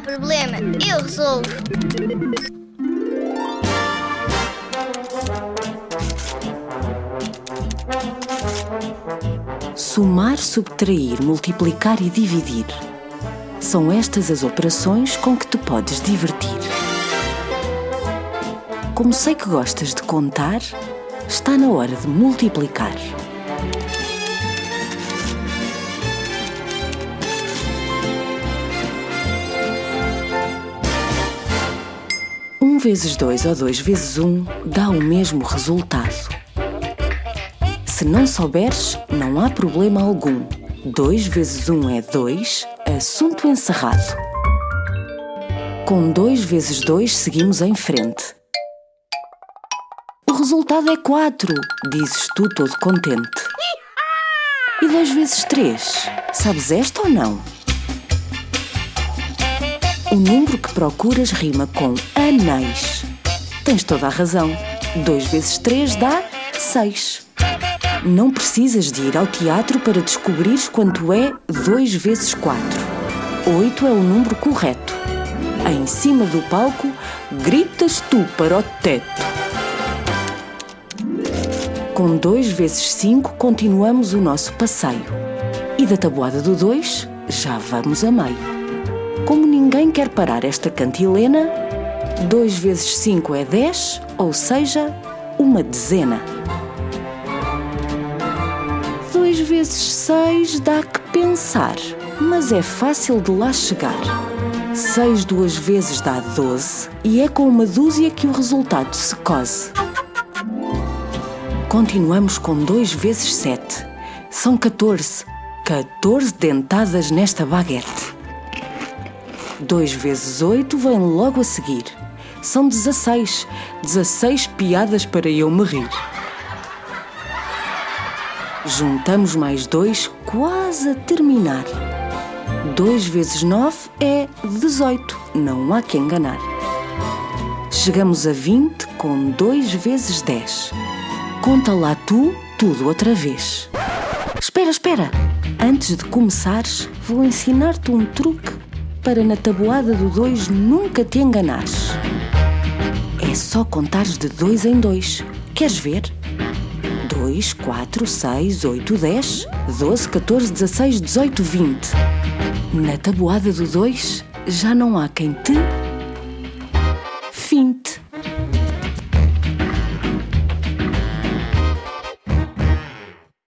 problema, eu resolvo. Somar, subtrair, multiplicar e dividir. São estas as operações com que te podes divertir. Como sei que gostas de contar, está na hora de multiplicar. Um vezes dois ou dois vezes um dá o mesmo resultado. Se não souberes, não há problema algum. 2 vezes 1 um é 2, assunto encerrado. Com 2 vezes 2 seguimos em frente. O resultado é 4, dizes tu todo contente. E 2 vezes 3, sabes esta ou não? O número que procuras rima com anéis. Tens toda a razão. 2 vezes 3 dá 6. Não precisas de ir ao teatro para descobrires quanto é 2 vezes 4. 8 é o número correto. Em cima do palco, gritas tu para o teto. Com 2 vezes 5 continuamos o nosso passeio. E da tabuada do 2 já vamos a meio. Como ninguém quer parar esta cantilena, 2 vezes 5 é 10, ou seja, uma dezena. 2 vezes 6 dá que pensar, mas é fácil de lá chegar. 6 duas vezes dá 12 e é com uma dúzia que o resultado se cose. Continuamos com 2 vezes 7. São 14. 14 dentadas nesta baguete. 2 vezes 8 vem logo a seguir. São 16. 16 piadas para eu me rir. Juntamos mais dois, quase a terminar. 2 vezes 9 é 18. Não há que enganar. Chegamos a 20 com 2 vezes 10. Conta lá tu tudo outra vez. Espera, espera! Antes de começares, vou ensinar-te um truque para na tabuada do 2 nunca te enganares. É só contares de 2 em 2. Queres ver? 2, 4, 6, 8, 10, 12, 14, 16, 18, 20. Na tabuada do 2 já não há quem te